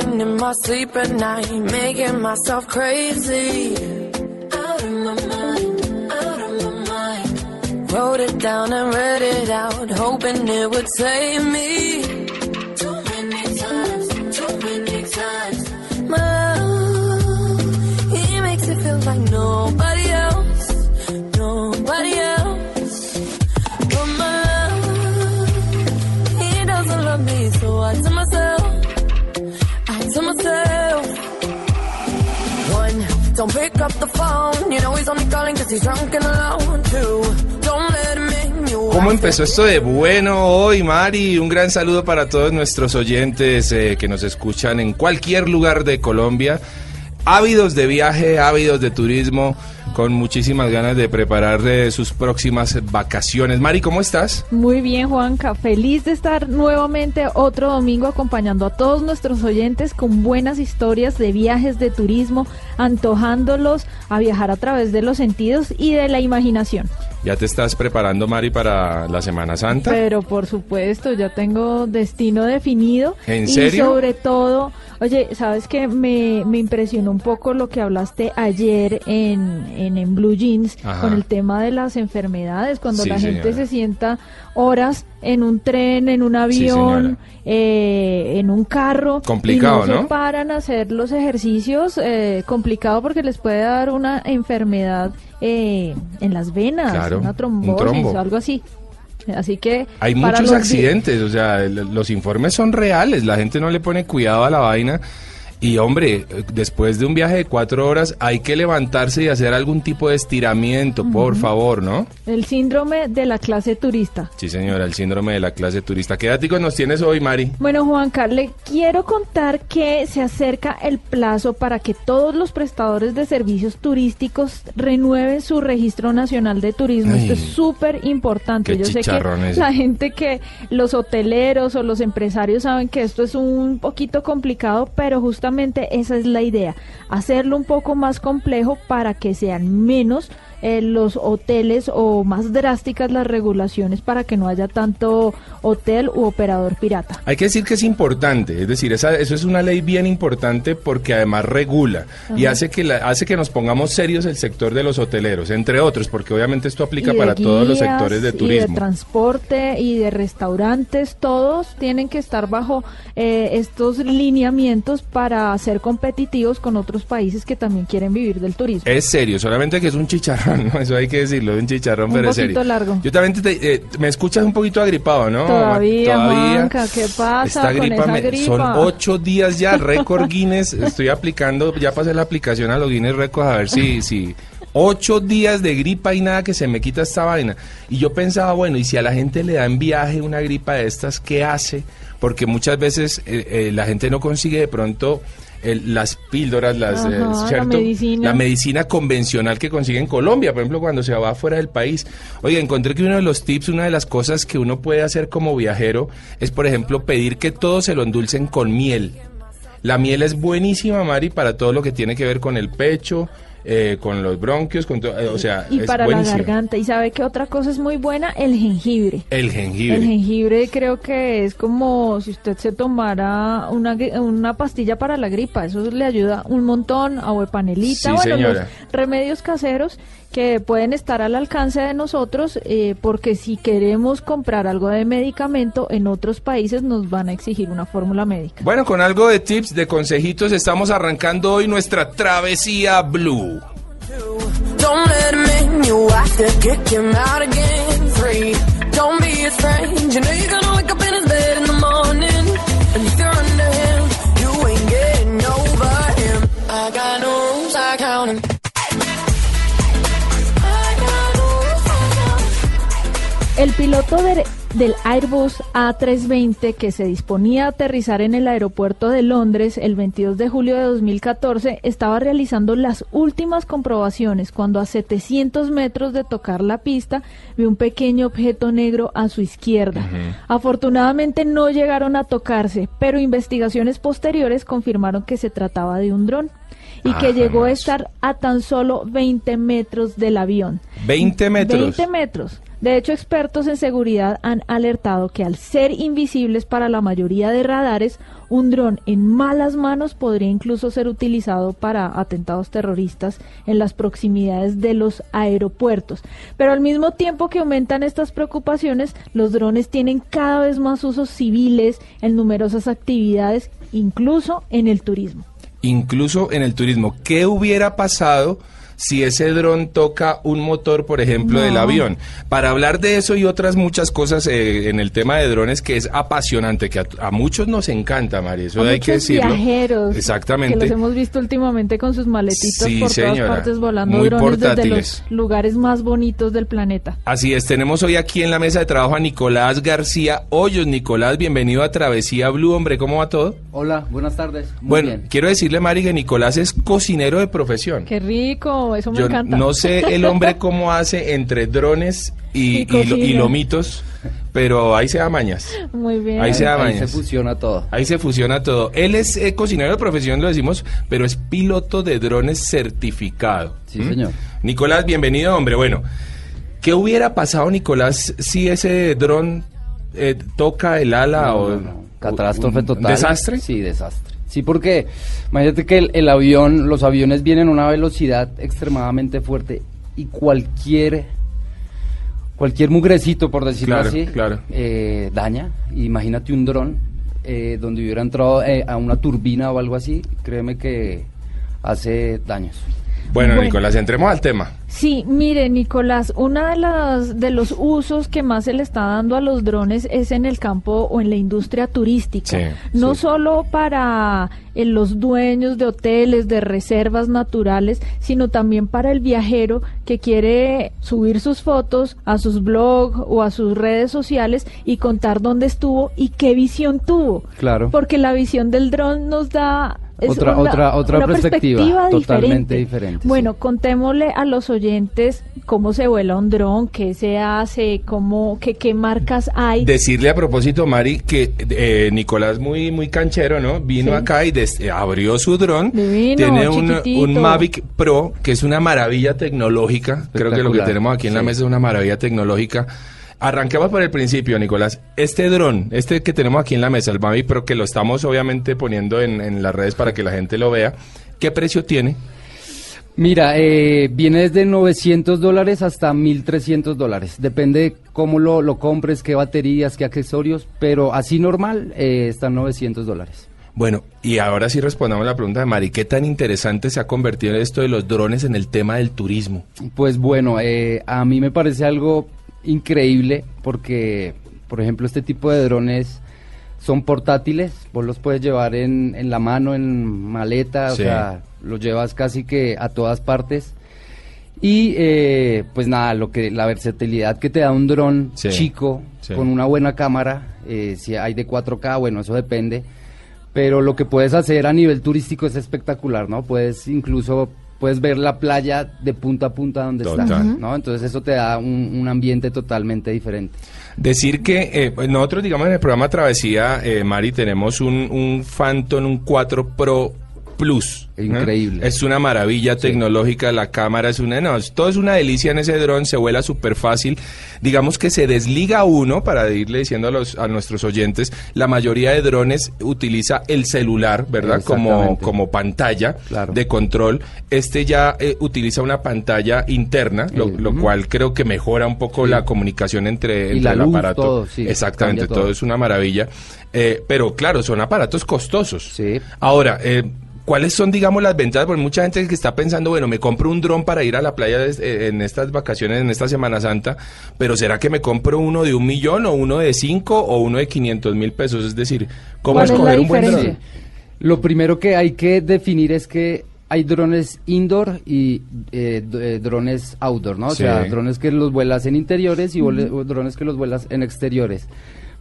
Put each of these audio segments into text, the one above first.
In my sleep at night, making myself crazy. Out of my mind, out of my mind. Wrote it down and read it out, hoping it would save me. Too many times, too many times. My love, he makes it feel like nobody ¿Cómo empezó esto de bueno hoy, Mari? Un gran saludo para todos nuestros oyentes eh, que nos escuchan en cualquier lugar de Colombia. Ávidos de viaje, ávidos de turismo, con muchísimas ganas de preparar eh, sus próximas vacaciones. Mari, ¿cómo estás? Muy bien, Juanca. Feliz de estar nuevamente otro domingo acompañando a todos nuestros oyentes con buenas historias de viajes, de turismo, antojándolos a viajar a través de los sentidos y de la imaginación. ¿Ya te estás preparando, Mari, para la Semana Santa? Pero por supuesto, ya tengo destino definido. ¿En y serio? sobre todo, oye, ¿sabes qué? Me, me impresionó un poco lo que hablaste ayer en, en, en Blue Jeans Ajá. con el tema de las enfermedades, cuando Sí, la gente señora. se sienta horas en un tren, en un avión, eh, en un carro. Complicado, y no, ¿no? se paran a hacer los ejercicios, eh, complicado porque les puede dar una enfermedad eh, en las venas, Claro, una un trombosis trombo. o algo así. Así que Hay muchos accidentes, o sea, los informes son reales, la gente no le pone cuidado a la vaina. Y hombre, después de un viaje de cuatro horas hay que levantarse y hacer algún tipo de estiramiento, por favor, ¿no? El síndrome de la clase turista. Sí, señora, el síndrome de la clase turista. ¿Qué datos nos tienes hoy, Mari? Bueno, Juanca, le quiero contar que se acerca el plazo para que todos los prestadores de servicios turísticos renueven su registro nacional de turismo. Ay, Esto es súper importante. Yo sé que ese. la gente que los hoteleros o los empresarios saben que esto es un poquito complicado, pero justamente esa es la idea, hacerlo un poco más complejo para que sean menos eh, los hoteles o más drásticas las regulaciones para que no haya tanto hotel u operador pirata. Hay que decir que es importante, es decir, esa- eso es una ley bien importante porque además regula y hace que, la- hace que nos pongamos serios el sector de los hoteleros, entre otros, porque obviamente esto aplica para todos los sectores de Y de turismo. transporte y de restaurantes, todos tienen que estar bajo eh, estos lineamientos para ser competitivos con otros países que también quieren vivir del turismo. Es serio, solamente que es un chicharrón, ¿no? Eso hay que decirlo, un chicharrón, Un pero poquito serio. largo. Yo también te, eh, me escuchas un poquito agripado, ¿no? Todavía, Todavía. ¿qué pasa Esta con gripa esa me- gripa? Son ocho días ya, récord Guinness. Estoy aplicando, ya pasé la aplicación a los Guinness Records a ver si, si ocho días de gripa y nada que se me quita esta vaina. Y yo pensaba, bueno, y si a la gente le da en viaje una gripa de estas, ¿qué hace? Porque muchas veces eh, eh, la gente no consigue de pronto el- las píldoras, las, eh, Ajá, la ¿cierto? medicina. La medicina convencional que consigue en Colombia, por ejemplo, cuando se va fuera del país. Oye, encontré que uno de los tips, una de las cosas que uno puede hacer como viajero es, por ejemplo, pedir que todo se lo endulcen con miel. La miel es buenísima, Mari, para todo lo que tiene que ver con el pecho, eh, con los bronquios, con todo, eh, o sea, y es para la garganta. ¿Y sabe qué otra cosa es muy buena? El jengibre. El jengibre. El jengibre creo que es como si usted se tomara una, una pastilla para la gripa. Eso le ayuda un montón. Agua de panelita. Sí, bueno, señora. los remedios caseros que pueden estar al alcance de nosotros eh, porque si queremos comprar algo de medicamento en otros países nos van a exigir una fórmula médica. Bueno, con algo de tips, de consejitos, estamos arrancando hoy nuestra travesía blue. El piloto de, del Airbus A320 que se disponía a aterrizar en el aeropuerto de Londres el 22 de julio de 2014 estaba realizando las últimas comprobaciones cuando a 700 metros de tocar la pista vio un pequeño objeto negro a su izquierda. Afortunadamente no llegaron a tocarse, pero investigaciones posteriores confirmaron que se trataba de un dron y que Ah, llegó a estar a tan solo 20 metros del avión. 20 metros. 20 metros. De hecho, expertos en seguridad han alertado que al ser invisibles para la mayoría de radares, un dron en malas manos podría incluso ser utilizado para atentados terroristas en las proximidades de los aeropuertos. Pero al mismo tiempo que aumentan estas preocupaciones, los drones tienen cada vez más usos civiles en numerosas actividades, incluso en el turismo. incluso en el turismo. ¿Qué hubiera pasado si ese dron toca un motor, por ejemplo, No. del avión? Para hablar de eso y otras muchas cosas eh, en el tema de drones que es apasionante, que a, a muchos nos encanta, María, eso A hay que muchos decirlo. viajeros Exactamente. que los hemos visto últimamente con sus maletitas Sí, por señora. todas partes volando Muy drones desde los lugares más bonitos del planeta. Así es, tenemos hoy aquí en la mesa de trabajo a Nicolás García Hoyos. Nicolás, bienvenido a Travesía Blue, hombre, ¿cómo va todo? Hola, buenas tardes. Muy bueno, bien. quiero decirle, Mari, que Nicolás es cocinero de profesión. Qué rico, eso me Yo encanta. no sé el hombre cómo hace entre drones y, Y y lo- y cocina. lomitos, pero ahí se da mañas. Muy bien. Ahí se da Ahí se mañas. fusiona todo. Ahí se fusiona todo. Él es eh, cocinero de profesión, lo decimos, pero es piloto de drones certificado. Sí, ¿Mm? señor. Nicolás, bienvenido, hombre. Bueno, ¿qué hubiera pasado, Nicolás, si ese dron eh, toca el ala No, o no, no. Catástrofe total. desastre? Sí, desastre. Sí, porque imagínate que el, el avión, los aviones vienen a una velocidad extremadamente fuerte y cualquier cualquier mugrecito, por decirlo Claro, así, claro. eh, daña. Imagínate un dron eh, donde hubiera entrado eh, a una turbina o algo así, créeme que hace daños. Bueno, Bueno. Nicolás, entremos al tema. Sí, mire, Nicolás, uno de, las, de los usos que más se le está dando a los drones es en el campo o en la industria turística. Sí, no sí. solo para eh, los dueños de hoteles, de reservas naturales, sino también para el viajero que quiere subir sus fotos a sus blogs o a sus redes sociales y contar dónde estuvo y qué visión tuvo. Claro. Porque la visión del dron nos da es Otra- una- otra- otra una perspectiva, totalmente diferente. diferente, Bueno, sí. contémosle a los oyentes cómo se vuela un dron, qué se hace, cómo, qué, qué marcas hay. Decirle a propósito, Mari, que eh, Nicolás muy muy canchero, ¿no? Vino Sí. acá y des- eh, abrió su dron. Divino, Tiene un, un Mavic Pro, que es una maravilla tecnológica. Creo que lo que tenemos aquí en la mesa es una maravilla tecnológica. Arranquemos por el principio, Nicolás. Este dron, este que tenemos aquí en la mesa, el Mavic Pro, que lo estamos obviamente poniendo en, en las redes para que la gente lo vea, ¿qué precio tiene? Mira, eh, viene desde 900 dólares hasta 1300 dólares. Depende de cómo lo, lo compres, qué baterías, qué accesorios, pero así normal eh, están 900 dólares. Bueno, y ahora sí respondamos la pregunta de Mari. ¿Qué tan interesante se ha convertido esto de los drones en el tema del turismo? Pues bueno, eh, a mí me parece algo increíble porque, por ejemplo, este tipo de drones son portátiles, vos los puedes llevar en, en la mano, en maleta, Sí. o sea, los llevas casi que a todas partes. Y eh, pues nada, lo que la versatilidad que te da un dron Sí, chico sí. con una buena cámara, eh, si hay de 4K, bueno, eso depende. Pero lo que puedes hacer a nivel turístico es espectacular, ¿no? Puedes incluso puedes ver la playa de punta a punta donde Total. estás. ¿no? Entonces eso te da un, un ambiente totalmente diferente. Decir que eh, nosotros, digamos, en el programa Travesía, eh, Mari, tenemos un, un Phantom, un 4 Pro Plus. Increíble. Es una maravilla tecnológica, la cámara es una... No, todo es una delicia en ese dron, se vuela súper fácil. Digamos que se desliga uno, para irle diciendo a, los, a nuestros oyentes, la mayoría de drones utiliza el celular, ¿verdad? Como, como pantalla Claro. de control. Este ya eh, utiliza una pantalla interna, lo, cual creo que mejora un poco Sí. la comunicación entre, Y entre la el luz, aparato. todo, sí, Exactamente, todo. es una maravilla. Eh, pero claro, son aparatos costosos. Sí. Ahora, eh, ¿cuáles son, digamos, las ventajas? Porque mucha gente que está pensando, bueno, me compro un dron para ir a la playa eh, en estas vacaciones, en esta Semana Santa, pero ¿será que me compro uno de un millón o uno de cinco o uno de 500 mil pesos? Es decir, ¿cómo ¿Cuál es escoger un buen dron? Lo primero que hay que definir es que hay drones indoor y eh, eh, drones outdoor, ¿no? O Sí. sea, drones que los vuelas en interiores y drones que los vuelas en exteriores.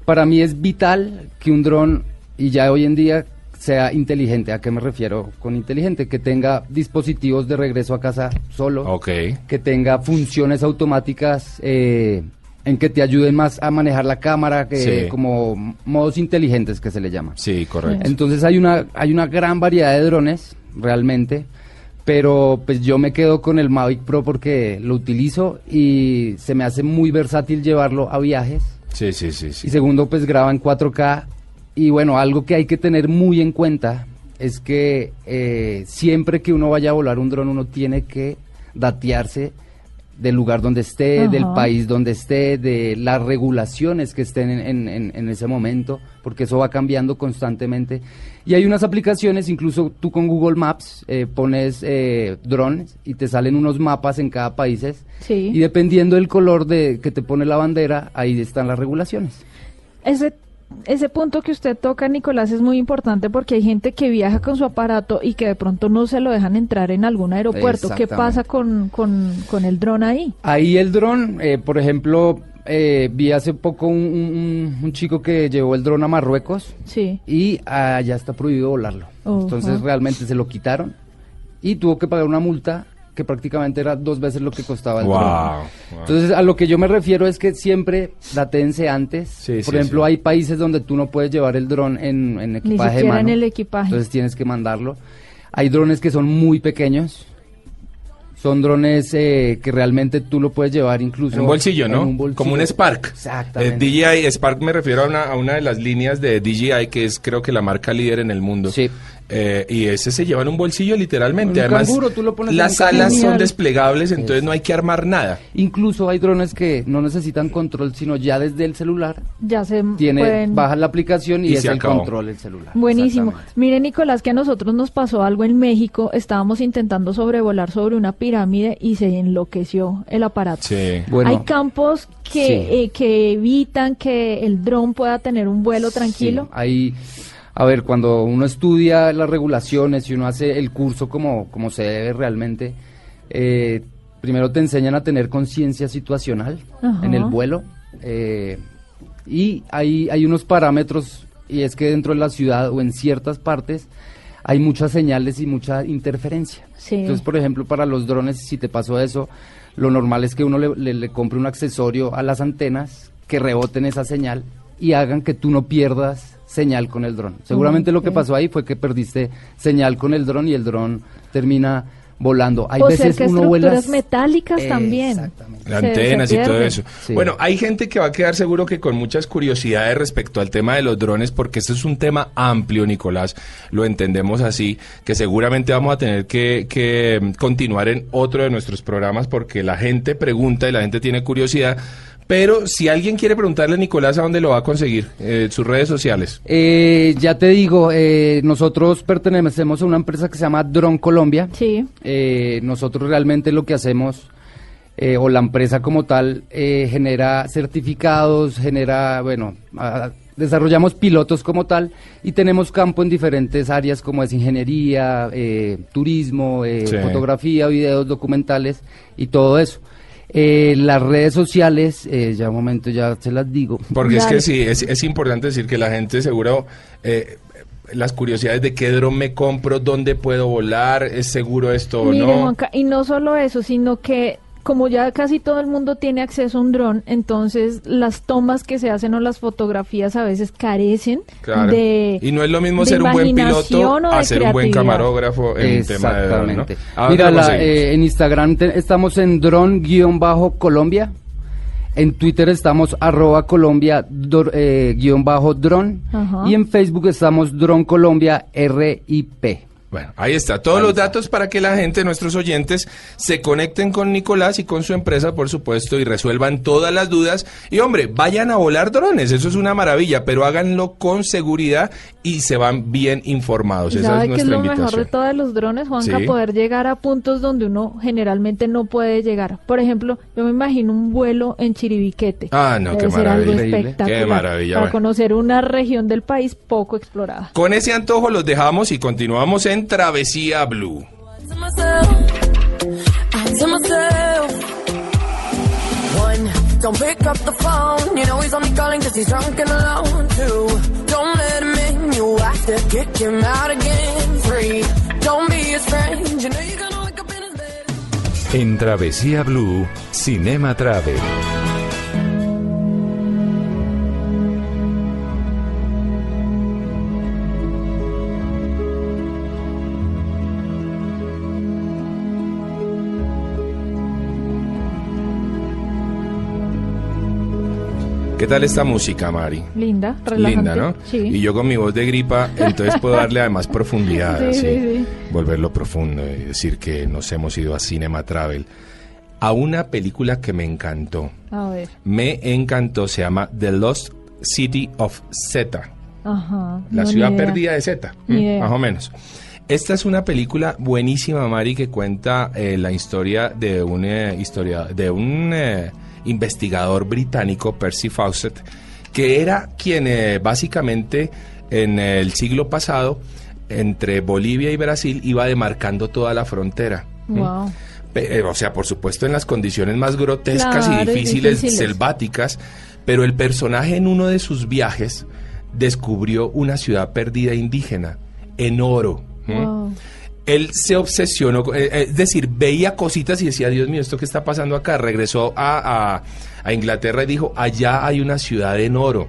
Para mí es vital que un dron, y ya hoy en día, sea inteligente. ¿A qué me refiero con inteligente? Que tenga dispositivos de regreso a casa solo. Ok. Que tenga funciones automáticas eh, en que te ayuden más a manejar la cámara, que Sí. como modos inteligentes que se le llama. Sí, correcto. Entonces hay una, hay una gran variedad de drones, realmente, pero pues yo me quedo con el Mavic Pro porque lo utilizo y se me hace muy versátil llevarlo a viajes. Sí, sí, sí, sí. Y segundo, pues graba en 4K. Y bueno, algo que hay que tener muy en cuenta es que eh, siempre que uno vaya a volar un dron, uno tiene que datearse del lugar donde esté, Ajá. del país donde esté, de las regulaciones que estén en, en- en- en ese momento, porque eso va cambiando constantemente. Y hay unas aplicaciones, incluso tú con Google Maps eh, pones eh, drones y te salen unos mapas en cada país. Sí. Y dependiendo del color de que te pone la bandera, ahí están las regulaciones. Ese, ese punto que usted toca, Nicolás, es muy importante porque hay gente que viaja con su aparato y que de pronto no se lo dejan entrar en algún aeropuerto. ¿Qué pasa con, con, con el dron ahí? Ahí el dron, eh, por ejemplo, eh, vi hace poco un, un- un chico que llevó el dron a Marruecos Sí. y allá está prohibido volarlo. Ujú. Entonces realmente se lo quitaron y tuvo que pagar una multa que prácticamente era dos veces lo que costaba el Wow, dron. wow. Entonces a lo que yo me refiero es que siempre datense antes. Sí, por sí, ejemplo, sí. hay países donde tú no puedes llevar el dron en, en Ni equipaje de siquiera en el equipaje. Entonces tienes que mandarlo. Hay drones que son muy pequeños. Son drones eh, que realmente tú lo puedes llevar incluso En un bolsillo, en ¿no? un bolsillo. Como un Spark. Exactamente. Eh, DJI, Spark me refiero a una, a una de las líneas de DJI, que es creo que la marca líder en el mundo. Sí. Eh, y ese se lleva en un bolsillo literalmente. Un Además, canguro, tú lo pones en las alas son desplegables, entonces no hay que armar nada. Incluso hay drones que no necesitan control, sino ya desde el celular Ya se tiene pueden... bajas la aplicación y, Y es se el acabó. control del celular. Buenísimo. Mire, Nicolás, que a nosotros nos pasó algo en México. Estábamos intentando sobrevolar sobre una pirámide y se enloqueció el aparato. Sí. Bueno, Hay campos que, Sí. eh, que evitan que el dron pueda tener un vuelo tranquilo. Sí, hay, a ver, cuando uno estudia las regulaciones y uno hace el curso como, como se debe realmente, eh, primero te enseñan a tener conciencia situacional Ajá. en el vuelo eh, y hay, hay unos parámetros y es que dentro de la ciudad o en ciertas partes hay muchas señales y mucha interferencia. Sí. Entonces, por ejemplo, para los drones, si te pasó eso, lo normal es que uno le, le- le compre un accesorio a las antenas que reboten esa señal y hagan que tú no pierdas señal con el dron. Seguramente lo que pasó ahí fue que perdiste señal con el dron y el dron termina volando. Hay o veces cerca uno estructuras vuela metálicas también. Exactamente. Las antenas se y todo eso. Sí. Bueno, hay gente que va a quedar seguro que con muchas curiosidades respecto al tema de los drones, porque esto es un tema amplio, Nicolás, lo entendemos así, que seguramente vamos a tener que, que continuar en otro de nuestros programas porque la gente pregunta y la gente tiene curiosidad. Pero si alguien quiere preguntarle a Nicolás a dónde lo va a conseguir, eh, sus redes sociales. Eh, ya te digo, eh, nosotros pertenecemos a una empresa que se llama Drone Colombia. Sí. Eh, nosotros realmente lo que hacemos, eh, o la empresa como tal, eh, genera certificados, genera, bueno, desarrollamos pilotos como tal y tenemos campo en diferentes áreas como es ingeniería, eh, turismo, eh, Sí. fotografía, videos, documentales y todo eso. Eh, las redes sociales, eh, ya un momento ya se las digo. Porque es que sí, es, es importante decir que la gente seguro, eh, las curiosidades de qué dron me compro, dónde puedo volar, es seguro esto o no. Juanca, y no solo eso, sino que como ya casi todo el mundo tiene acceso a un dron, entonces las tomas que se hacen o las fotografías a veces carecen Claro. de y no es lo mismo de ser un buen piloto de a ser un buen camarógrafo en tema de dron, ¿no? Exactamente. ¿A dónde Mira, la- eh, en Instagram te- estamos en dron-colombia. En Twitter estamos arroba colombia eh, guion bajo dron. Ajá. Y en Facebook estamos dron colombia RIP. Bueno, ahí está. Todos los datos para que la gente, nuestros oyentes, se conecten con Nicolás y con su empresa, por supuesto, y resuelvan todas las dudas. Y hombre, vayan a volar drones, eso es una maravilla, pero háganlo con seguridad y se van bien informados. Esa ¿Sabe es qué es nuestra lo mejor de todos los drones, Juanca? Sí. Poder llegar a puntos donde uno generalmente no puede llegar. Por ejemplo, yo me imagino un vuelo en Chiribiquete. Ah, no, Debe qué maravilla. Qué maravilla, Para bueno. conocer una región del país poco explorada. Con ese antojo los dejamos y continuamos en Travesía Blue. Calling drunk and alone. Two, let him in. You have to kick him out again. Be. You know gonna. En Travesía Blue, Cinema Travel. ¿Qué tal esta música, Mari? Linda, relajante. Linda, ¿no? Sí. Y yo con mi voz de gripa, entonces puedo darle además profundidad, Sí, así, sí, sí. volverlo profundo y decir que nos hemos ido a Cinema Travel. A una película que me encantó. A ver. Me encantó, se llama The Lost City of Zeta. Ajá. La no, ciudad perdida de Zeta, Ni ¿m? idea. más o menos. Esta es una película buenísima, Mari, que cuenta eh, la historia de un, eh, historia, de un eh, investigador británico, Percy Fawcett, que era quien eh, básicamente en el siglo pasado, entre Bolivia y Brasil, iba demarcando toda la frontera. Wow. Eh, o sea, por supuesto en las condiciones más grotescas Claro, y difíciles, difíciles. selváticas, pero el personaje en uno de sus viajes descubrió una ciudad perdida indígena en oro. Wow. Él se obsesionó, con- eh, eh, es decir, veía cositas y decía, Dios mío, ¿esto qué está pasando acá? Regresó a, a- a Inglaterra y dijo, allá hay una ciudad en oro.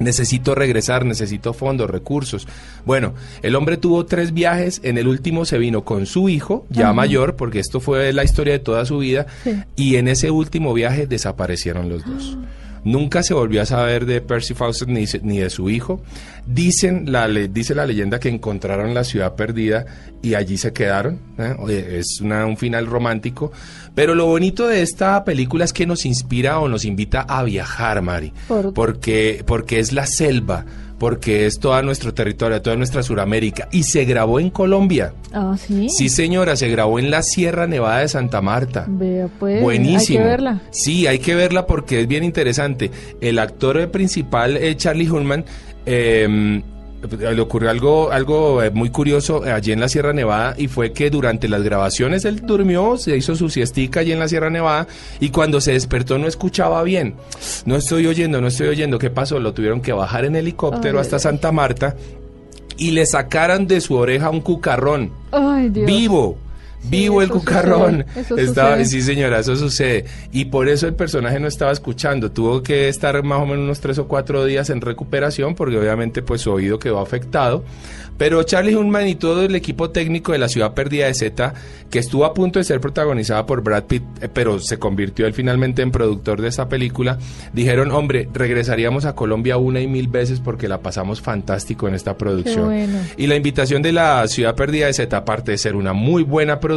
Necesito regresar, necesito fondos, recursos. Bueno, el hombre tuvo tres viajes, en el último se vino con su hijo, ya Ajá. mayor, porque esto fue la historia de toda su vida, Sí. y en ese último viaje desaparecieron los dos. Nunca se volvió a saber de Percy Fawcett ni, ni de su hijo. Dicen la, le- dice la leyenda que encontraron la ciudad perdida y allí se quedaron. ¿eh? Es una- un final romántico. Pero lo bonito de esta película es que nos inspira o nos invita a viajar, Mari. Por- Porque, porque es la selva, porque es todo nuestro territorio, toda nuestra Suramérica. Y se grabó en Colombia. Ah, sí. Sí, señora, se grabó en la Sierra Nevada de Santa Marta. Vea, pues. Buenísimo. Hay que verla. Sí, hay que verla porque es bien interesante. El actor principal, eh, Charlie Hunnam, eh, le ocurrió algo, algo eh, muy curioso eh, allí en la Sierra Nevada y fue que durante las grabaciones él durmió, se hizo su siestica allí en la Sierra Nevada y cuando se despertó no escuchaba bien. No estoy oyendo, no estoy oyendo. ¿Qué pasó? Lo tuvieron que bajar en helicóptero Ay, hasta Santa Marta y le sacaran de su oreja un cucarrón. Ay, Dios. Vivo. Vivo el cucarrón. sucede, Estaba, sí, señora, eso sucede. Y por eso el personaje no estaba escuchando. Tuvo que estar más o menos unos tres o cuatro días en recuperación porque obviamente pues su oído quedó afectado. Pero Charlie Hunnam y todo el equipo técnico de la ciudad perdida de Z, que estuvo a punto de ser protagonizada por Brad Pitt, eh, pero se convirtió él finalmente en productor de esta película, dijeron, hombre, regresaríamos a Colombia una y mil veces porque la pasamos fantástico en esta producción. bueno. Y la invitación de la Ciudad Perdida de Z, aparte de ser una muy buena producción,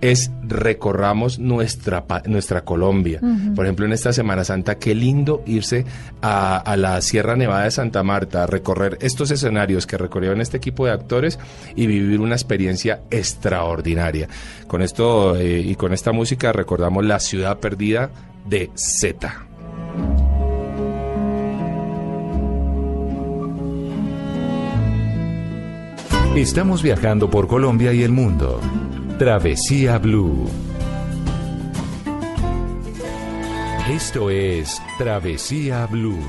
es recorramos nuestra, nuestra Colombia. Por ejemplo, en esta Semana Santa, qué lindo irse a, a la Sierra Nevada de Santa Marta, a recorrer estos escenarios que recorrieron este equipo de actores y vivir una experiencia extraordinaria. Con esto eh, y con esta música recordamos la Ciudad Perdida de Z. Estamos viajando por Colombia y el mundo. Travesía Blue. Esto es Travesía Blue.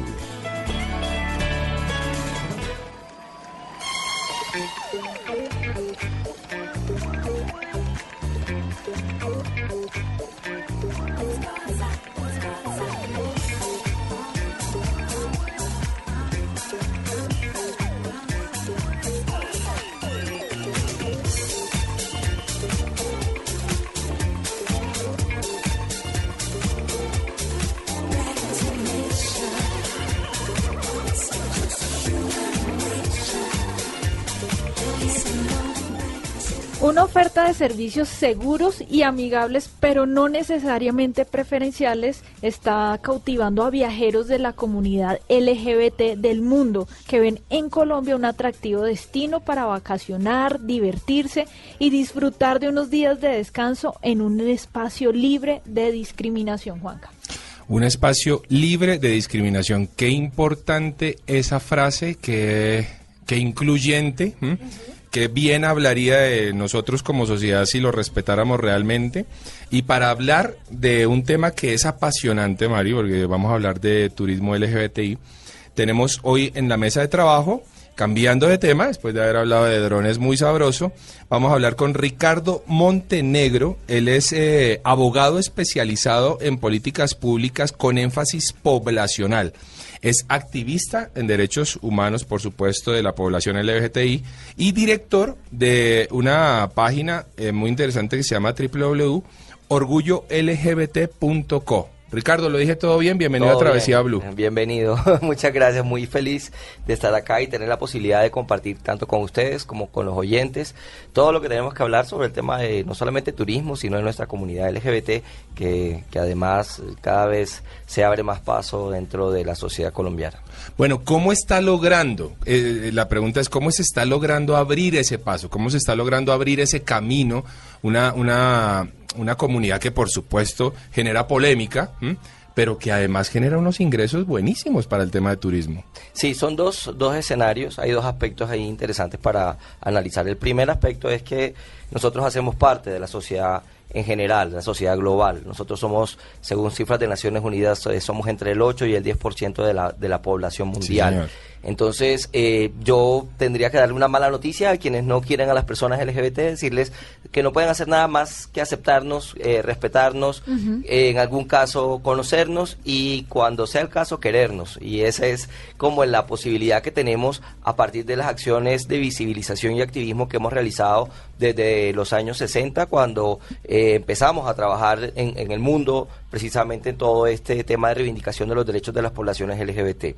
Una oferta de servicios seguros y amigables, pero no necesariamente preferenciales, está cautivando a viajeros de la comunidad LGBT del mundo que ven en Colombia un atractivo destino para vacacionar, divertirse y disfrutar de unos días de descanso en un espacio libre de discriminación, Juanca. Un espacio libre de discriminación. Qué importante esa frase, qué, qué incluyente. Qué bien hablaría de nosotros como sociedad si lo respetáramos realmente. Y para hablar de un tema que es apasionante, Mario, porque vamos a hablar de turismo LGBTI, tenemos hoy en la mesa de trabajo, cambiando de tema, después de haber hablado de drones muy sabroso, vamos a hablar con Ricardo Montenegro. Él es eh, abogado especializado en políticas públicas con énfasis poblacional. Es activista en derechos humanos, por supuesto, de la población LGBTI y director de una página eh, muy interesante que se llama www.orgullolgbt.co. Ricardo, lo dije todo bien, bienvenido a Travesía Blue. Bienvenido, muchas gracias, muy feliz de estar acá y tener la posibilidad de compartir tanto con ustedes como con los oyentes todo lo que tenemos que hablar sobre el tema de no solamente turismo, sino de nuestra comunidad LGBT, que, que además cada vez se abre más paso dentro de la sociedad colombiana. Bueno, ¿cómo está logrando? Eh, la pregunta es cómo se está logrando abrir ese paso, cómo se está logrando abrir ese camino, una, una una comunidad que por supuesto genera polémica, pero que además genera unos ingresos buenísimos para el tema de turismo. Sí, son dos, dos escenarios, hay dos aspectos ahí interesantes para analizar. El primer aspecto es que nosotros hacemos parte de la sociedad en general, la sociedad global. Nosotros somos, según cifras de Naciones Unidas, eh, somos entre el 8 y el 10% de la, de la población mundial. Entonces, eh, yo tendría que darle una mala noticia a quienes no quieren a las personas LGBT, decirles que no pueden hacer nada más que aceptarnos, eh, respetarnos, en algún caso conocernos y cuando sea el caso querernos. Y esa es como la posibilidad que tenemos a partir de las acciones de visibilización y activismo que hemos realizado desde los años 60, cuando eh, empezamos a trabajar en, en el mundo precisamente en todo este tema de reivindicación de los derechos de las poblaciones LGBT.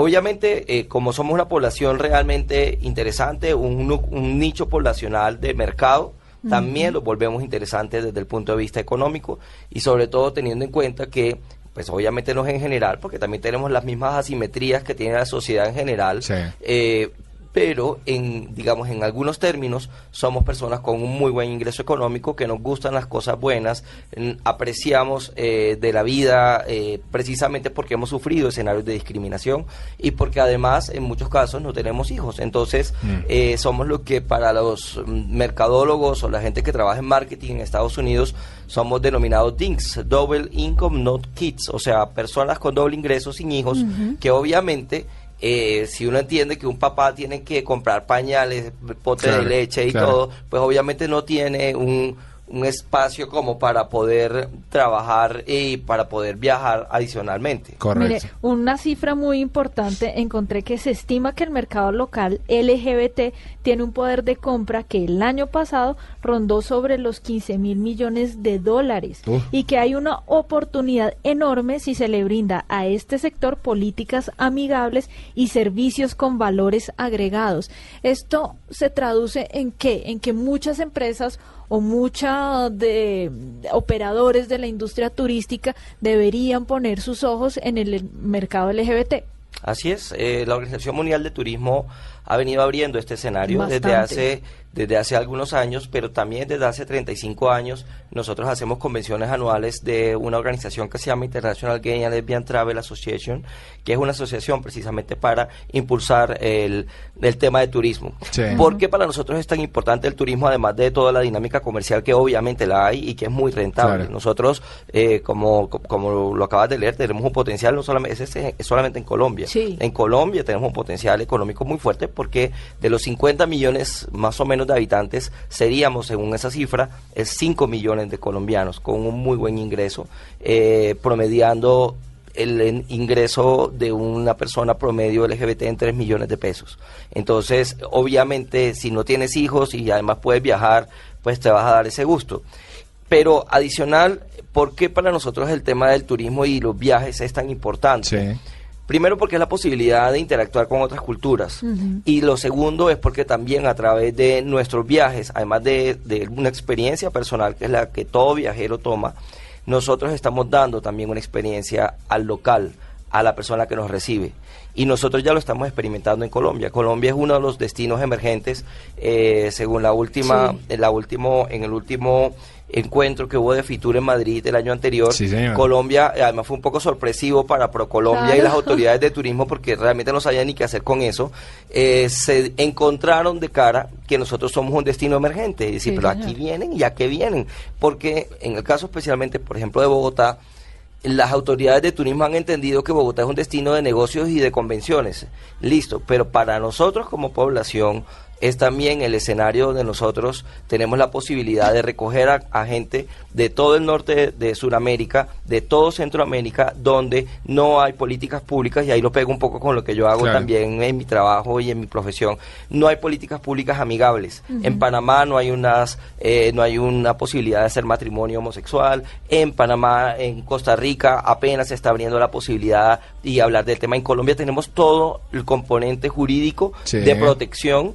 Obviamente, eh, como somos una población realmente interesante, un, un nicho poblacional de mercado, también lo volvemos interesante desde el punto de vista económico y sobre todo teniendo en cuenta que pues obviamente no es en general, porque también tenemos las mismas asimetrías que tiene la sociedad en general, eh, pero en digamos en algunos términos somos personas con un muy buen ingreso económico que nos gustan las cosas buenas apreciamos eh, de la vida eh, precisamente porque hemos sufrido escenarios de discriminación y porque además en muchos casos no tenemos hijos. Entonces mm. eh, somos lo que para los mercadólogos o la gente que trabaja en marketing en Estados Unidos somos denominados DINKs Double Income Not Kids. O sea personas con doble ingreso sin hijos que obviamente eh, si uno entiende que un papá tiene que comprar pañales, pote de leche y todo, pues obviamente no tiene un, un espacio como para poder trabajar y para poder viajar adicionalmente. Correcto. Mire, una cifra muy importante, encontré que se estima que el mercado local LGBT tiene un poder de compra que el año pasado rondó sobre los 15 mil millones de dólares y que hay una oportunidad enorme si se le brinda a este sector políticas amigables y servicios con valores agregados. Esto se traduce en qué? En que muchas empresas o mucha de operadores de la industria turística deberían poner sus ojos en el mercado LGBT. Así es, eh, la Organización Mundial de Turismo ha venido abriendo este escenario desde hace desde hace algunos años, pero también desde hace 35 años nosotros hacemos convenciones anuales de una organización que se llama International Gay and Lesbian Travel Association, que es una asociación precisamente para impulsar el, el tema de turismo. ¿Por qué para nosotros es tan importante el turismo, además de toda la dinámica comercial que obviamente la hay y que es muy rentable? Nosotros, eh, como, como lo acabas de leer, tenemos un potencial, no solamente, es, solamente en Colombia. En Colombia tenemos un potencial económico muy fuerte porque de los 50 millones más o menos de habitantes, seríamos, según esa cifra, es 5 millones de colombianos con un muy buen ingreso, eh, promediando el ingreso de una persona promedio LGBT en 3 millones de pesos. Entonces, obviamente, si no tienes hijos y además puedes viajar, pues te vas a dar ese gusto. Pero adicional, ¿por qué para nosotros el tema del turismo y los viajes es tan importante? Primero porque es la posibilidad de interactuar con otras culturas. Y lo segundo es porque también a través de nuestros viajes, además de, una experiencia personal que es la que todo viajero toma, nosotros estamos dando también una experiencia al local, a la persona que nos recibe. Y nosotros ya lo estamos experimentando en Colombia. Colombia es uno de los destinos emergentes, eh, según la última, en la último, en el último encuentro que hubo de Fitur en Madrid el año anterior. Sí, señor. Colombia, además fue un poco sorpresivo para ProColombia y Claro. las autoridades de turismo porque realmente no sabían ni qué hacer con eso. Eh, se encontraron de cara que nosotros somos un destino emergente. Y decir, Sí, pero señor. aquí vienen y a qué vienen. Porque en el caso especialmente, por ejemplo, de Bogotá, las autoridades de turismo han entendido que Bogotá es un destino de negocios y de convenciones. Listo, pero para nosotros como población es también el escenario donde nosotros tenemos la posibilidad de recoger a, a gente de todo el norte de, de Sudamérica, de todo Centroamérica, donde no hay políticas públicas, y ahí lo pego un poco con lo que yo hago Claro. también en mi trabajo y en mi profesión, no hay políticas públicas amigables. En Panamá no hay unas, eh, no hay una posibilidad de hacer matrimonio homosexual. En Panamá, en Costa Rica, apenas se está abriendo la posibilidad y hablar del tema. En Colombia tenemos todo el componente jurídico Sí. de protección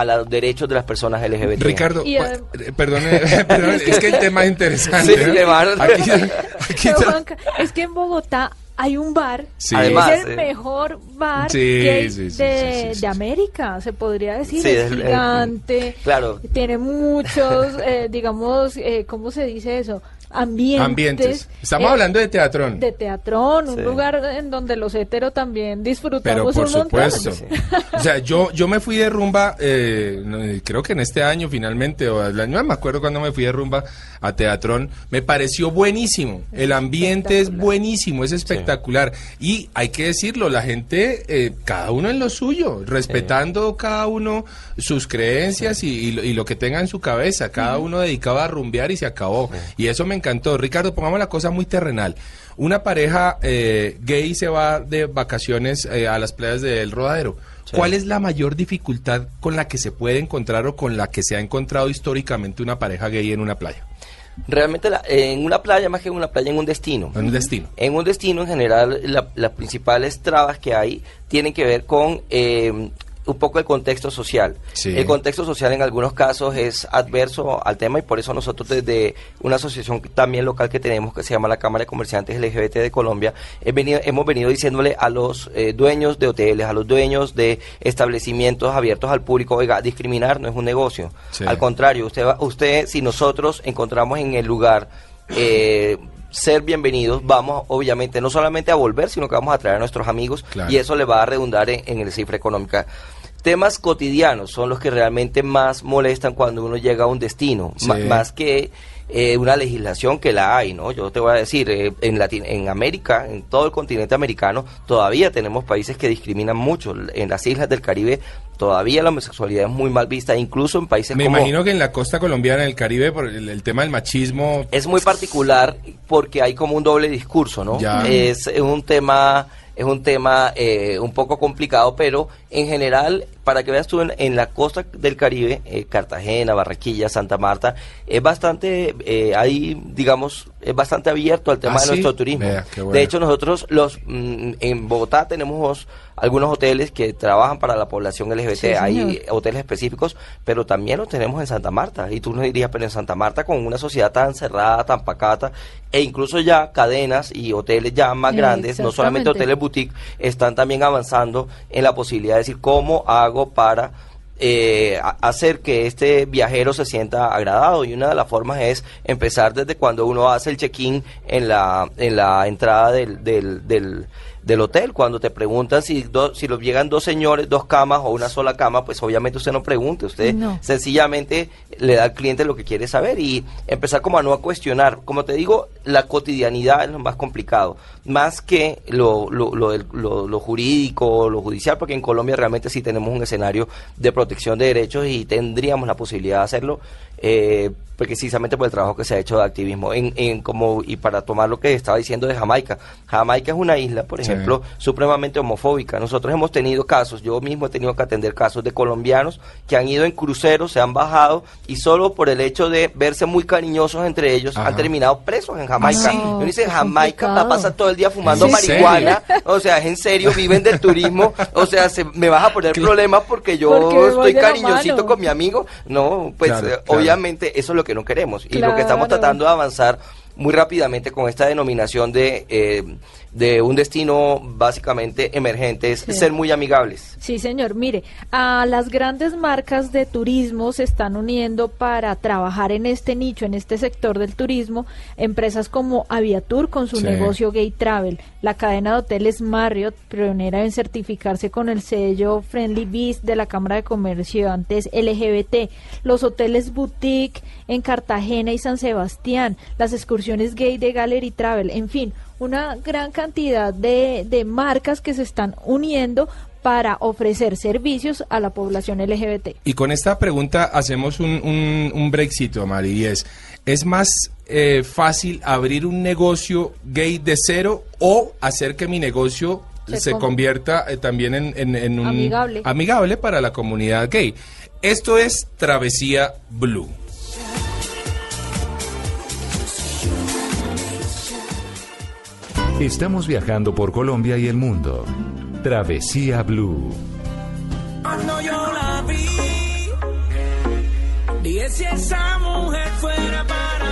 a los derechos de las personas LGBT. Ricardo, eh, eh, perdone, perdone, es que el tema es interesante. Sí, van- Aquí, aquí Pero, tra- Juanca, es que en Bogotá hay un bar Sí. Además, es el eh, mejor bar Sí, gay sí, sí, de, sí, sí, sí. de América, se podría decir. Sí, es es el- el- gigante. claro. Tiene muchos, eh, digamos, eh, ¿cómo se dice eso? Ambientes. ambientes. Estamos eh, hablando de teatrón. de teatrón, un Sí. lugar en donde los heteros también Pero disfrutamos por un montón. supuesto. O sea, yo, yo me fui de rumba, eh, creo que en este año finalmente, o el año, me acuerdo cuando me fui de rumba a Teatrón, me pareció buenísimo. El ambiente es buenísimo, es espectacular. Y hay que decirlo, la gente, eh, cada uno en lo suyo, respetando cada uno sus creencias y, y lo, y lo que tenga en su cabeza, cada uno dedicado a rumbear y se acabó. Y eso me encantó. Ricardo, pongamos la cosa muy terrenal. Una pareja eh, gay se va de vacaciones eh, a las playas del Rodadero. Sí. ¿Cuál es la mayor dificultad con la que se puede encontrar o con la que se ha encontrado históricamente una pareja gay en una playa? Realmente la- en una playa, más que en una playa, en un destino. En un destino. En un destino, en general, la- las principales trabas que hay tienen que ver con eh, un poco el contexto social. Sí. El contexto social en algunos casos es adverso al tema y por eso nosotros desde una asociación también local que tenemos que se llama la Cámara de Comerciantes LGBT de Colombia, he venido- hemos venido diciéndole a los eh, dueños de hoteles, a los dueños de establecimientos abiertos al público, oiga, discriminar no es un negocio. Sí. Al contrario, usted, va- usted si nosotros encontramos en el lugar eh, ser bienvenidos, vamos obviamente no solamente a volver, sino que vamos a traer a nuestros amigos Claro. y eso le va a redundar en, en el cifra económica. Temas cotidianos son los que realmente más molestan cuando uno llega a un destino, Sí. más que eh, una legislación que la hay, ¿no? Yo te voy a decir, eh, en, Latin en América, en todo el continente americano, todavía tenemos países que discriminan mucho. En las islas del Caribe todavía la homosexualidad es muy mal vista, incluso en países Me como... imagino que en la costa colombiana, en el Caribe, por el, el tema del machismo... Es muy particular porque hay como un doble discurso, ¿no? Ya. Es un tema es un tema eh, un poco complicado, pero en general, para que veas tú en, en la costa del Caribe, eh, Cartagena, Barranquilla, Santa Marta, es bastante, eh, ahí, digamos, es bastante abierto al tema Ah, de ¿sí? nuestro turismo. Bueno. De hecho, nosotros los mm, en Bogotá tenemos algunos hoteles que trabajan para la población LGBT, Sí, hay señor. hoteles específicos, pero también los tenemos en Santa Marta. Y tú nos dirías, pero en Santa Marta con una sociedad tan cerrada, tan pacata, e incluso ya cadenas y hoteles ya más grandes, no solamente hoteles boutique, están también avanzando en la posibilidad de decir cómo hago para eh, hacer que este viajero se sienta agradado. Y una de las formas es empezar desde cuando uno hace el check-in en la, en la entrada del, del, del, del hotel, cuando te preguntan si, do- si los llegan dos señores, dos camas o una sola cama, pues obviamente usted no pregunte, usted No. sencillamente le da al cliente lo que quiere saber y empezar como a no a cuestionar. Como te digo, la cotidianidad es lo más complicado, más que lo, lo, lo, lo- lo jurídico, lo judicial, porque en Colombia realmente sí tenemos un escenario de protección de derechos y tendríamos la posibilidad de hacerlo. Eh, precisamente por el trabajo que se ha hecho de activismo en, en como y para tomar lo que estaba diciendo de Jamaica Jamaica es una isla por Sí. ejemplo supremamente homofóbica. Nosotros hemos tenido casos, yo mismo he tenido que atender casos de colombianos que han ido en cruceros, se han bajado y solo por el hecho de verse muy cariñosos entre ellos Ajá. han terminado presos en Jamaica. Y uno dice, Qué Jamaica la pasa todo el día fumando ¿En marihuana. O sea, es en serio, viven del turismo. O sea, se, me vas a poner problemas porque yo Porque estoy cariñosito con mi amigo. No, pues Claro, eh, claro. obviamente eso es lo que no queremos. Y lo que estamos tratando de avanzar muy rápidamente con esta denominación de, eh, de un destino básicamente emergente es Sí. ser muy amigables. Sí, señor. Mire, a las grandes marcas de turismo se están uniendo para trabajar en este nicho, en este sector del turismo. Empresas como Aviatur con su Sí. negocio Gay Travel, la cadena de hoteles Marriott, pionera en certificarse con el sello Friendly Beast de la Cámara de Comercio antes LGBT, los hoteles Boutique en Cartagena y San Sebastián, las excursiones gay de Gallery Travel, en fin, una gran cantidad de, de marcas que se están uniendo para ofrecer servicios a la población LGBT. Y con esta pregunta hacemos un, un, un breakcito, Mari, es, ¿es más eh, fácil abrir un negocio gay de cero o hacer que mi negocio Se se, con- convierta eh, también en, en- en un Amigable. amigable para la comunidad gay? Esto es Travesía Blue. Estamos viajando por Colombia y el mundo. Travesía Blue. Cuando yo la vi, dije si esa mujer fuera para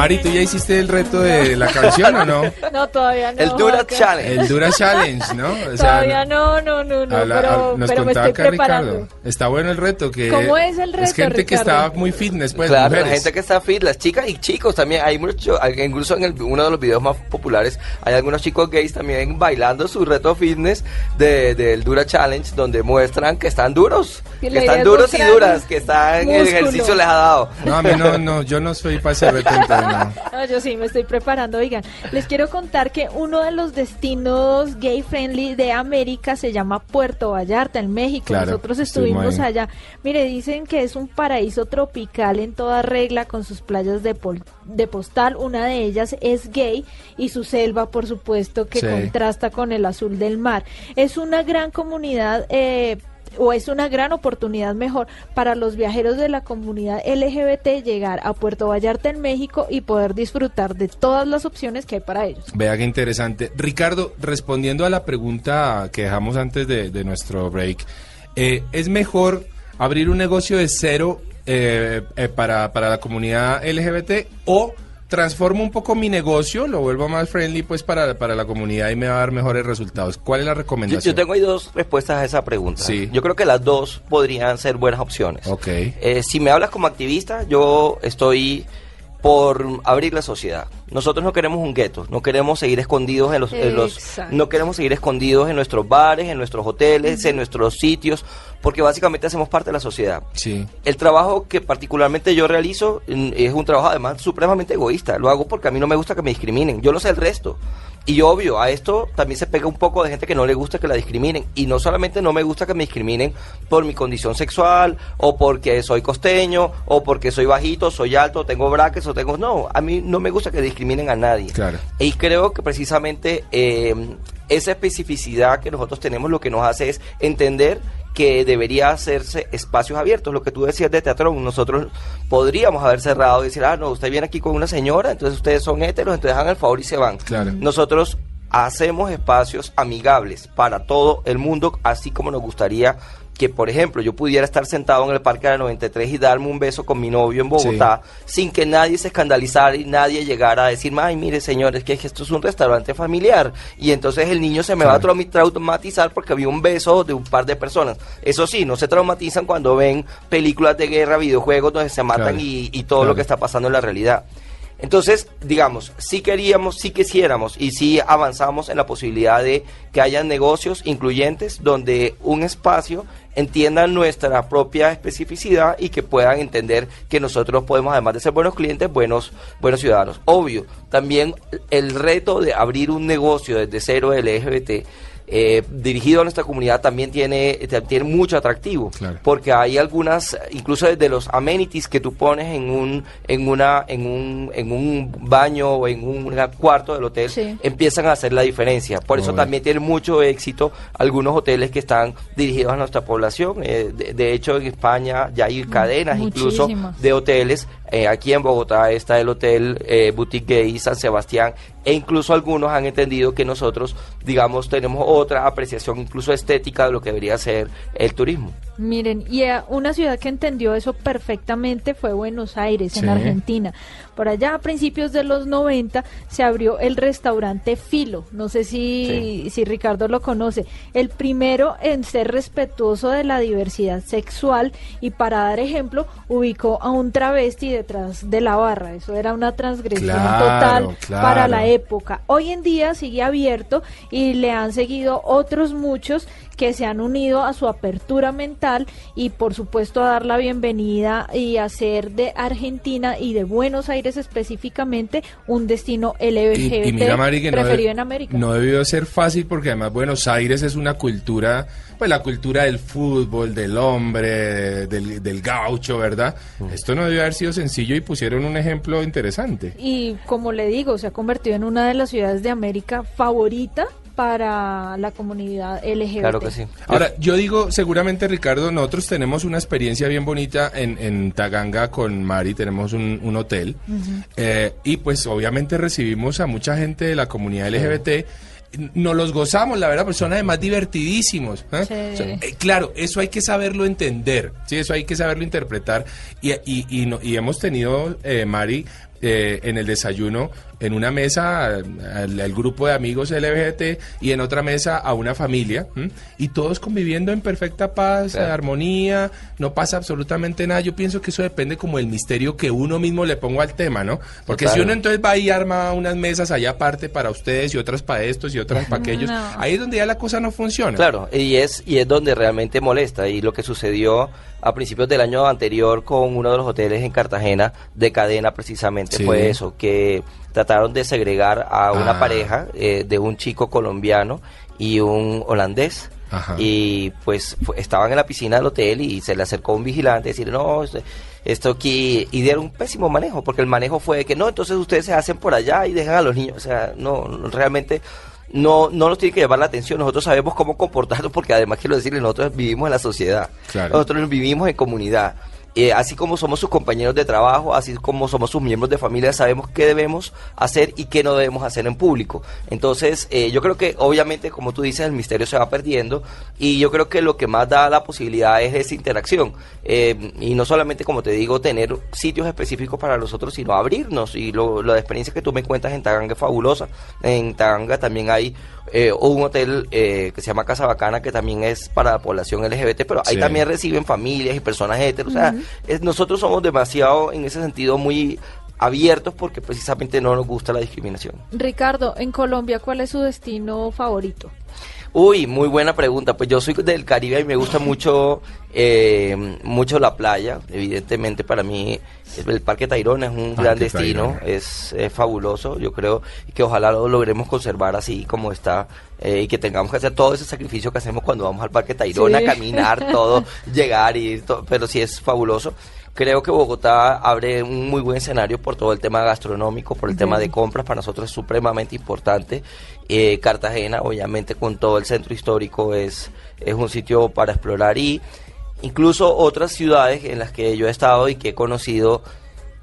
Mari, ¿tú ya hiciste el reto de la canción o no? No, todavía no. El Dura Juanca. Challenge. El Dura Challenge, ¿no? O sea, Todavía no, no, no, no, habla- pero, nos pero me contaba estoy acá preparando. Ricardo. Está bueno el reto. que ¿Cómo es el reto, Es gente que Ricardo? está muy fitness, pues, claro, la mujeres. gente que está fit, las chicas y chicos también. Hay mucho, incluso en el- uno de los videos más populares, hay algunos chicos gays también bailando su reto fitness de- del Dura Challenge, donde muestran que están duros, que están es duros y duras, que están el ejercicio les ha dado. No, a mí no, no, yo no soy para ese reto, entonces no. No, yo sí me estoy preparando. Oigan, les quiero contar que uno de los destinos gay friendly de América se llama Puerto Vallarta, en México. Claro, Nosotros estuvimos allá. Mire, dicen que es un paraíso tropical en toda regla con sus playas de, pol- de postal. Una de ellas es gay y su selva, por supuesto, que Sí. contrasta con el azul del mar. Es una gran comunidad. Eh, o es una gran oportunidad mejor para los viajeros de la comunidad LGBT llegar a Puerto Vallarta en México y poder disfrutar de todas las opciones que hay para ellos. Vea qué interesante. Ricardo, respondiendo a la pregunta que dejamos antes de, nuestro break, eh, ¿es mejor abrir un negocio de cero eh, eh, para, para la comunidad LGBT o transformo un poco mi negocio, lo vuelvo más friendly pues para, para la comunidad y me va a dar mejores resultados? ¿Cuál es la Yo, recomendación? yo tengo ahí dos respuestas a esa pregunta. Sí. Yo creo que las dos podrían ser buenas opciones. Ok. Eh, si me hablas como activista, yo estoy por abrir la sociedad. Nosotros no queremos un gueto, no queremos seguir escondidos en los, en los- Exacto. no queremos seguir escondidos en nuestros bares, en nuestros hoteles, en nuestros sitios, porque básicamente hacemos parte de la sociedad. Sí. El trabajo que particularmente yo realizo es un trabajo además supremamente egoísta. Lo hago porque a mí no me gusta que me discriminen. Yo lo sé el resto. Y obvio, a esto también se pega un poco de gente que no le gusta que la discriminen. Y no solamente no me gusta que me discriminen por mi condición sexual, o porque soy costeño, o porque soy bajito, soy alto, tengo brackets, o tengo... No, a mí no me gusta que discriminen a nadie. Claro. Y creo que precisamente eh, esa especificidad que nosotros tenemos lo que nos hace es entender que debería hacerse espacios abiertos. Lo que tú decías de teatro, nosotros podríamos haber cerrado y decir, ah, no, usted viene aquí con una señora, entonces ustedes son héteros, entonces hagan el favor y se van. Claro. Nosotros hacemos espacios amigables para todo el mundo, así como nos gustaría que, por ejemplo, yo pudiera estar sentado en el Parque de la 93 y darme un beso con mi novio en Bogotá, sin que nadie se escandalizara y nadie llegara a decir, ay, mire, señores, que esto es un restaurante familiar. Y entonces el niño se me va a traumatizar porque había un beso de un par de personas. Eso sí, no se traumatizan cuando ven películas de guerra, videojuegos donde se matan Claro. y, y todo Claro. lo que está pasando en la realidad. Entonces, digamos, sí queríamos, sí quisiéramos y sí avanzamos en la posibilidad de que haya negocios incluyentes donde un espacio entienda nuestra propia especificidad y que puedan entender que nosotros podemos, además de ser buenos clientes, buenos, buenos ciudadanos. Obvio, también el reto de abrir un negocio desde cero LGBT eh, dirigido a nuestra comunidad también tiene, tiene mucho atractivo Claro. porque hay algunas incluso desde los amenities que tú pones en un en una en un en un baño o en un cuarto del hotel Sí. empiezan a hacer la diferencia por eso bien. también tienen mucho éxito algunos hoteles que están dirigidos a nuestra población Eh, de, de hecho en España ya hay cadenas incluso muchísimas. de hoteles Eh, aquí en Bogotá está el hotel eh, Boutique Gay San Sebastián e incluso algunos han entendido que nosotros digamos tenemos otra apreciación incluso estética de lo que debería ser el turismo Miren, y eh, una ciudad que entendió eso perfectamente fue Buenos Aires, en. Argentina. Por allá a principios de los 90 se abrió el restaurante Filo. No sé si, si Ricardo lo conoce. El primero en ser respetuoso de la diversidad sexual y para dar ejemplo ubicó a un travesti detrás de la barra. Eso era una transgresión Claro, total claro. para la época. Hoy en día sigue abierto y le han seguido otros muchos que se han unido a su apertura mental y por supuesto a dar la bienvenida y hacer de Argentina y de Buenos Aires específicamente un destino LGBT Y, y mira, Mari, que no, preferido en América. no debió ser fácil porque además Buenos Aires es una cultura, pues la cultura del fútbol, del hombre, del, del gaucho, ¿verdad? Esto no debió haber sido sencillo y pusieron un ejemplo interesante. Y como le digo, se ha convertido en una de las ciudades de América favorita para la comunidad LGBT. claro que sí Ahora, yo digo, seguramente Ricardo, nosotros tenemos una experiencia bien bonita en, en Taganga con Mari, tenemos un, un hotel eh, y pues obviamente recibimos a mucha gente de la comunidad LGBT. Nos los gozamos, la verdad, pues son además divertidísimos. ¿eh? Sí. O sea, eh, claro, eso hay que saberlo entender, ¿sí? eso hay que saberlo interpretar. Y, y, y, no- y hemos tenido, eh, Mari, eh, en el desayuno, en una mesa al, al grupo de amigos LGBT y en otra mesa a una familia, ¿m? y todos conviviendo en perfecta paz, Claro. armonía, no pasa absolutamente nada. Yo pienso que eso depende como el misterio que uno mismo le ponga al tema, ¿no? Porque si uno entonces va y arma unas mesas allá aparte para ustedes y otras para estos y otras para aquellos, No. ahí es donde ya la cosa no funciona. Claro, y es, y es donde realmente molesta. Y lo que sucedió a principios del año anterior con uno de los hoteles en Cartagena, de cadena precisamente, Sí. fue eso, que trataron de segregar a una Ah. pareja eh, de un chico colombiano y un holandés. Ajá. Y pues estaban en la piscina del hotel y se le acercó un vigilante y decir, no, esto, esto aquí, y dieron un pésimo manejo, porque el manejo fue de que no, entonces ustedes se hacen por allá y dejan a los niños, o sea, no, realmente no, no nos tiene que llevar la atención, nosotros sabemos cómo comportarnos, porque además quiero decirles, nosotros vivimos en la sociedad, Claro. nosotros vivimos en comunidad. Eh, así como somos sus compañeros de trabajo, así como somos sus miembros de familia, sabemos qué debemos hacer y qué no debemos hacer en público. Entonces, eh, yo creo que obviamente, como tú dices, el misterio se va perdiendo y yo creo que lo que más da la posibilidad es esa interacción. Eh, y no solamente, como te digo, tener sitios específicos para nosotros, sino abrirnos. Y lo, la experiencia que tú me cuentas en Taganga es fabulosa. En Taganga también hay eh, un hotel eh, que se llama Casa Bacana, que también es para la población LGBT, pero ahí Sí. también reciben familias y personas. O sea, es- nosotros somos demasiado, en ese sentido, muy abiertos porque precisamente no nos gusta la discriminación. Ricardo, en Colombia, ¿cuál es su destino favorito? Uy, muy buena pregunta. Pues yo soy del Caribe y me gusta mucho, eh, mucho la playa. Evidentemente para mí el Parque Tayrona es un Parque gran destino, es, es fabuloso. Yo creo que ojalá lo logremos conservar así como está eh, y que tengamos que hacer todo ese sacrificio que hacemos cuando vamos al Parque Tayrona, Sí. caminar, todo, llegar y to- pero sí es fabuloso. Creo que Bogotá abre un muy buen escenario por todo el tema gastronómico, por el tema de compras, para nosotros es supremamente importante. Eh, Cartagena, obviamente, con todo el centro histórico, es, es un sitio para explorar y incluso otras ciudades en las que yo he estado y que he conocido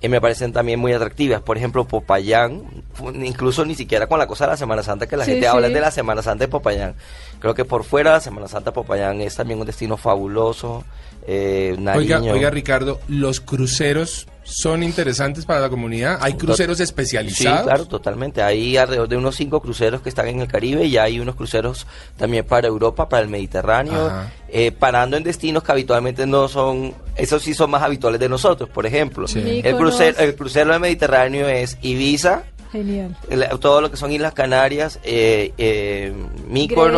eh, me parecen también muy atractivas. Por ejemplo, Popayán, incluso ni siquiera con la cosa de la Semana Santa, que la Sí, gente sí. habla de la Semana Santa de Popayán. Creo que por fuera Semana Santa Popayán es también un destino fabuloso. Eh, Oiga, Nariño. oiga, Ricardo, los cruceros son interesantes para la comunidad. Hay cruceros Sí, especializados. claro, totalmente. Hay alrededor de unos cinco cruceros que están en el Caribe y hay unos cruceros también para Europa, para el Mediterráneo. Eh, parando en destinos que habitualmente no son, esos sí son más habituales de nosotros. Por ejemplo, Sí. el, crucero, el crucero del Mediterráneo es Ibiza, Genial. el- todo lo que son Islas Canarias, eh, eh,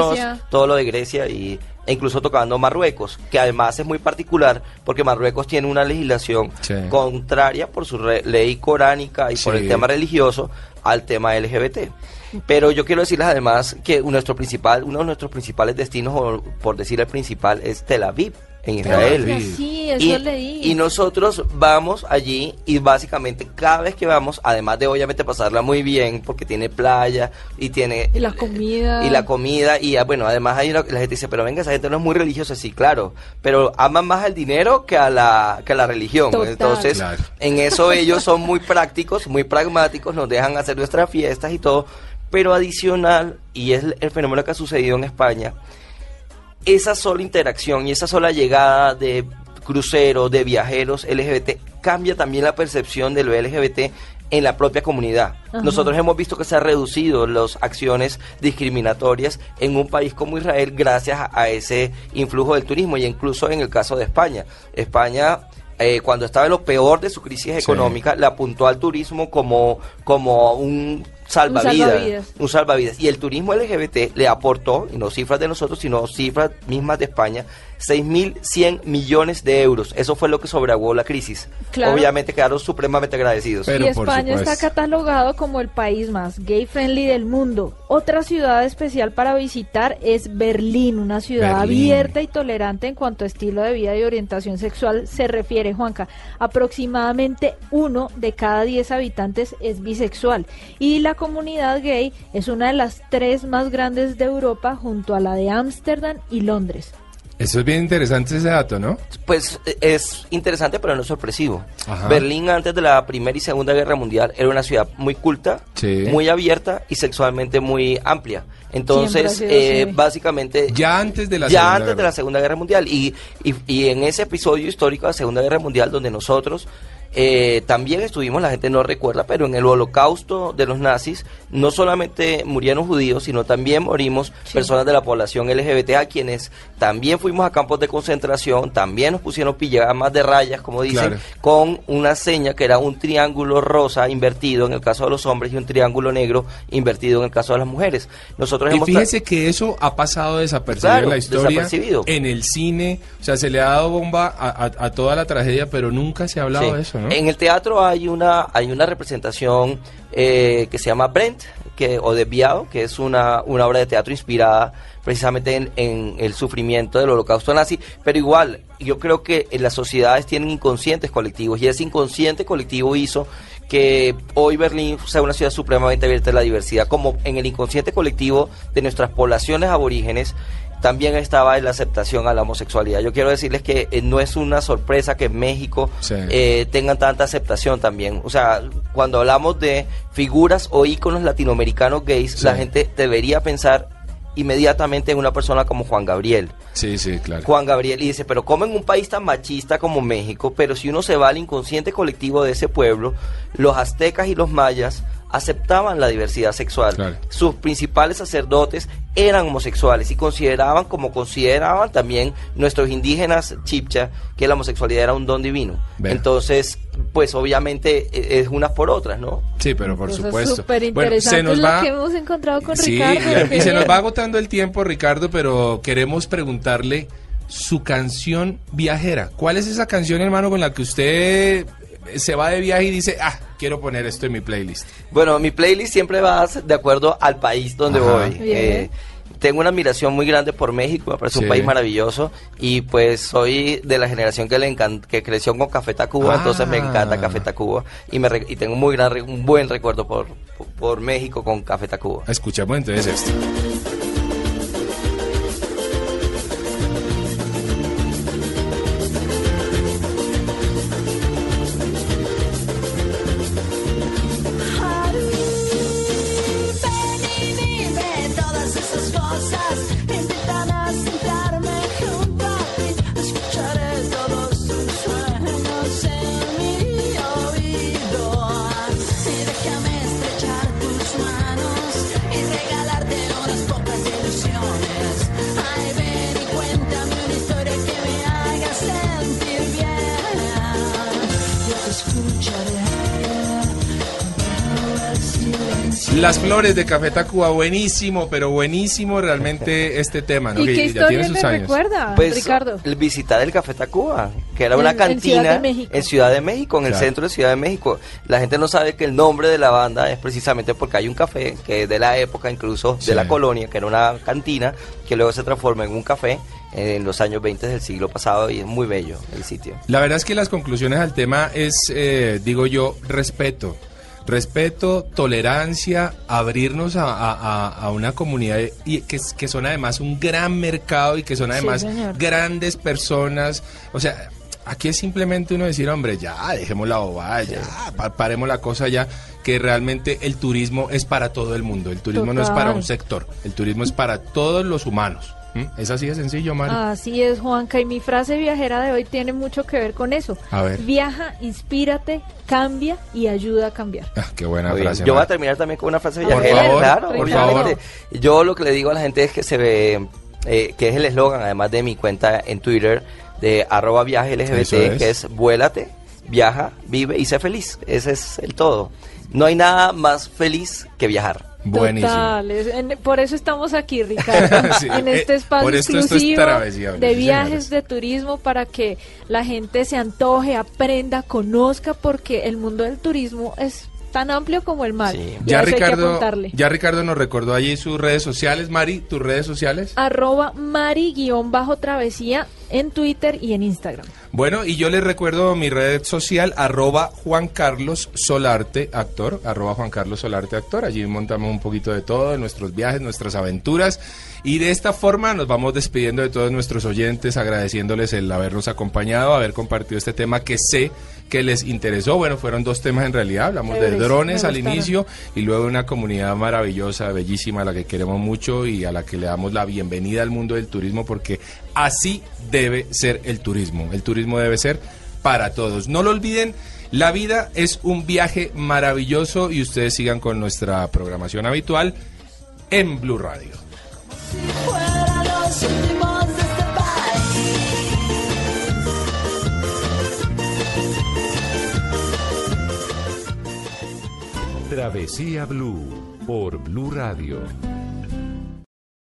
Grecia. todo lo de Grecia y, e incluso tocando Marruecos, que además es muy particular porque Marruecos tiene una legislación Sí. contraria por su re- ley coránica y por el tema religioso al tema LGBT. Pero yo quiero decirles además que nuestro principal, uno de nuestros principales destinos, o por decir el principal, es Tel Aviv, en Israel. Sí, eso Y, leí. y nosotros vamos allí y básicamente cada vez que vamos, además de obviamente pasarla muy bien, porque tiene playa y tiene... Y la comida. Y la comida, y ah, bueno, además hay una, la gente dice, pero venga, esa gente no es muy religiosa, sí, claro, pero aman más al dinero que a la, que a la religión. Total. Entonces, Claro. en eso ellos son muy prácticos, muy pragmáticos, nos dejan hacer nuestras fiestas y todo, pero adicional, y es el fenómeno que ha sucedido en España, esa sola interacción y esa sola llegada de cruceros, de viajeros LGBT, cambia también la percepción de lo LGBT en la propia comunidad. Ajá. Nosotros hemos visto que se han reducido las acciones discriminatorias en un país como Israel gracias a, ese influjo del turismo y incluso en el caso de España. España eh, cuando estaba en lo peor de su crisis Sí. económica, le apuntó al turismo como, como un salvavidas, salvavidas. un salvavidas. Y el turismo LGBT le aportó, y no cifras de nosotros, sino cifras mismas de España, 6.100 millones de euros. Eso fue lo que sobreaguó la crisis. Claro. Obviamente quedaron supremamente agradecidos. Pero y España está catalogado como el país más gay friendly del mundo. Otra ciudad especial para visitar es Berlín, una ciudad Berlín. abierta y tolerante en cuanto a estilo de vida y orientación sexual se refiere, Juanca. Aproximadamente uno de cada diez habitantes es bisexual y la comunidad gay es una de las tres más grandes de Europa junto a la de Ámsterdam y Londres. Eso es bien interesante ese dato, ¿no? Pues eh, es interesante, pero no es sorpresivo. Ajá. Berlín antes de la Primera y Segunda Guerra Mundial era una ciudad muy culta, Sí. muy abierta y sexualmente muy amplia. Entonces, sido eh, básicamente... Ya antes de la ya Segunda antes de Guerra. la Segunda Guerra Mundial. Y, y, y en ese episodio histórico de la Segunda Guerra Mundial, donde nosotros eh, también estuvimos, la gente no recuerda, pero en el holocausto de los nazis, no solamente murieron judíos, sino también morimos personas de la población LGBT, a quienes también fuimos a campos de concentración, también nos pusieron pijamas de rayas, como dicen, Claro. con una seña que era un triángulo rosa invertido en el caso de los hombres y un triángulo negro invertido en el caso de las mujeres. Nosotros Y hemos fíjese que eso ha pasado desapercibido Claro, en la historia, desapercibido. en el cine, o sea, se le ha dado bomba a, a- a toda la tragedia, pero nunca se ha hablado Sí. de eso, En el teatro hay una hay una representación eh, que se llama Brent que o Desviado, que es una, una obra de teatro inspirada precisamente en, en el sufrimiento del holocausto nazi, pero igual yo creo que las sociedades tienen inconscientes colectivos y ese inconsciente colectivo hizo que hoy Berlín sea una ciudad supremamente abierta a la diversidad, como en el inconsciente colectivo de nuestras poblaciones aborígenes también estaba la aceptación a la homosexualidad. Yo quiero decirles que eh, no es una sorpresa que en México Sí. eh, tengan tanta aceptación también. O sea, cuando hablamos de figuras o íconos latinoamericanos gays, Sí. la gente debería pensar inmediatamente en una persona como Juan Gabriel. Sí, sí, claro. Juan Gabriel y dice, pero como en un país tan machista como México, pero si uno se va al inconsciente colectivo de ese pueblo, los aztecas y los mayas aceptaban la diversidad sexual. Claro. Sus principales sacerdotes eran homosexuales y consideraban, como consideraban también nuestros indígenas chipcha, que la homosexualidad era un don divino. Entonces, pues obviamente eh, es unas por otras, ¿no? Sí, pero por supuesto. súper Bueno, se nos lo va que hemos encontrado con Sí, Ricardo. y- y se nos va agotando el tiempo, Ricardo, pero queremos preguntarle su canción viajera. ¿Cuál es esa canción, hermano, con la que usted se va de viaje y dice, ah, quiero poner esto en mi playlist? Bueno, mi playlist siempre va de acuerdo al país donde Ajá. voy. Eh, tengo una admiración muy grande por México, me parece Sí. un país maravilloso y pues soy de la generación que le que creció con Café Tacuba, Ah. entonces me encanta Café Tacuba y me re- y tengo un muy gran re- un buen recuerdo por, por, por México con Café Tacuba. Escuchamos entonces esto. Las flores de Café Tacuba, buenísimo, pero buenísimo realmente este tema, ¿no? ¿Y Que qué ya historia tiene le sus años. recuerda, Pues Ricardo? el visitar el Café Tacuba, que era una en cantina en Ciudad de México, en el centro de Ciudad de México. La gente no sabe que el nombre de la banda es precisamente porque hay un café que es de la época incluso Sí. de la colonia, que era una cantina, que luego se transforma en un café en los años 20 del siglo pasado y es muy bello el sitio. La verdad es que las conclusiones al tema es, eh, digo yo, respeto. Respeto, tolerancia, abrirnos a, a- a- a una comunidad y que, son además un gran mercado y que son además grandes personas. O sea, aquí es simplemente uno decir, hombre, ya, dejemos la bobada, ya, pa- paremos la cosa ya, que realmente el turismo es para todo el mundo. El turismo no es para un sector, el turismo es para todos los humanos. ¿Mm? Es así de sencillo, Mari. Así es, Juanca, y mi frase viajera de hoy tiene mucho que ver con eso. A ver. Viaja, inspírate, cambia y ayuda a cambiar. Ah, qué buena Muy bien. frase. Yo voy a terminar también con una frase Por viajera, favor, claro, por favor. Yo lo que le digo a la gente es que se ve, eh, que es el eslogan, además de mi cuenta en Twitter, de arroba viaje LGBT, es. que es vuélate, viaja, vive y sé feliz. Ese es el todo. No hay nada más feliz que viajar. Buenísimo. Total, es- en- por eso estamos aquí, Ricardo, Sí, en eh, este espacio por esto esto es exclusivo de viajes, señores. de turismo, para que la gente se antoje, aprenda, conozca, porque el mundo del turismo es tan amplio como el mar. Sí. Ya Ricardo, ya Ricardo nos recordó allí sus redes sociales. Mari, tus redes sociales. Arroba Mari-travesía en Twitter y en Instagram. Bueno, y yo les recuerdo mi red social, arroba Juan Carlos Solarte, actor, arroba Juan Carlos Solarte, actor. Allí montamos un poquito de todo, de nuestros viajes, nuestras aventuras. Y de esta forma nos vamos despidiendo de todos nuestros oyentes, agradeciéndoles el habernos acompañado, haber compartido este tema que sé que les interesó. Bueno, fueron dos temas en realidad. Hablamos de drones al inicio y luego de una comunidad maravillosa, bellísima, a la que queremos mucho y a la que le damos la bienvenida al mundo del turismo porque así debe ser el turismo. El turismo debe ser para todos. No lo olviden, la vida es un viaje maravilloso y ustedes sigan con nuestra programación habitual en Blue Radio. Travesía Blue por Blue Radio.